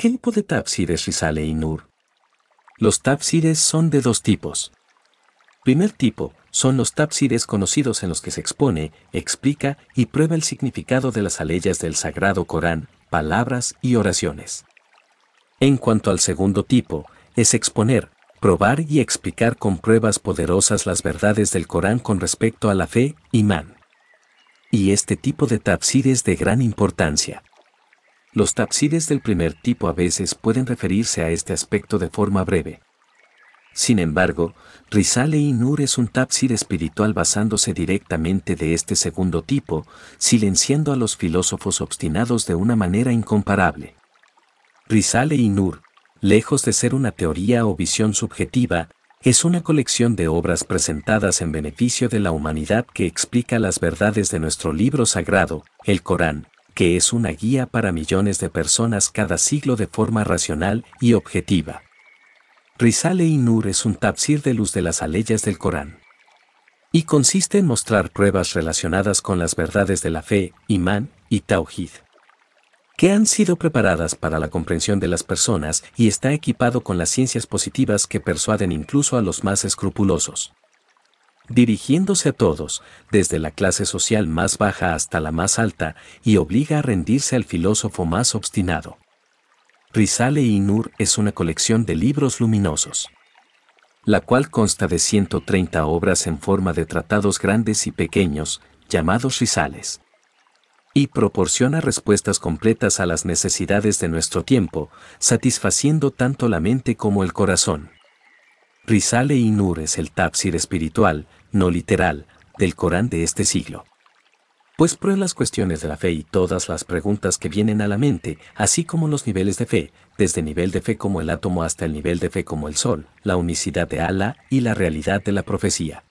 ¿Qué tipo de tafsir es Risale y Nur? Los tafsires son de dos tipos. Primer tipo, son los tafsires conocidos en los que se expone, explica y prueba el significado de las aleyas del Sagrado Corán, palabras y oraciones. En cuanto al segundo tipo, es exponer, probar y explicar con pruebas poderosas las verdades del Corán con respecto a la fe, imán. Y este tipo de tafsir es de gran importancia. Los tafsires del primer tipo a veces pueden referirse a este aspecto de forma breve. Sin embargo, Risale y Nur es un tafsir espiritual basándose directamente de este segundo tipo, silenciando a los filósofos obstinados de una manera incomparable. Risale y Nur, lejos de ser una teoría o visión subjetiva, es una colección de obras presentadas en beneficio de la humanidad que explica las verdades de nuestro libro sagrado, el Corán, que es una guía para millones de personas cada siglo de forma racional y objetiva. Risale y Nur es un tafsir de luz de las aleyas del Corán. Y consiste en mostrar pruebas relacionadas con las verdades de la fe, imán y tauhid que han sido preparadas para la comprensión de las personas y está equipado con las ciencias positivas que persuaden incluso a los más escrupulosos. Dirigiéndose a todos, desde la clase social más baja hasta la más alta, y obliga a rendirse al filósofo más obstinado. Risale y Nur es una colección de libros luminosos, la cual consta de 130 obras en forma de tratados grandes y pequeños, llamados risales y proporciona respuestas completas a las necesidades de nuestro tiempo, satisfaciendo tanto la mente como el corazón. Risale y Nur es el tafsir espiritual, no literal, del Corán de este siglo. Pues prueba las cuestiones de la fe y todas las preguntas que vienen a la mente, así como los niveles de fe, desde nivel de fe como el átomo hasta el nivel de fe como el sol, la unicidad de Allah y la realidad de la profecía.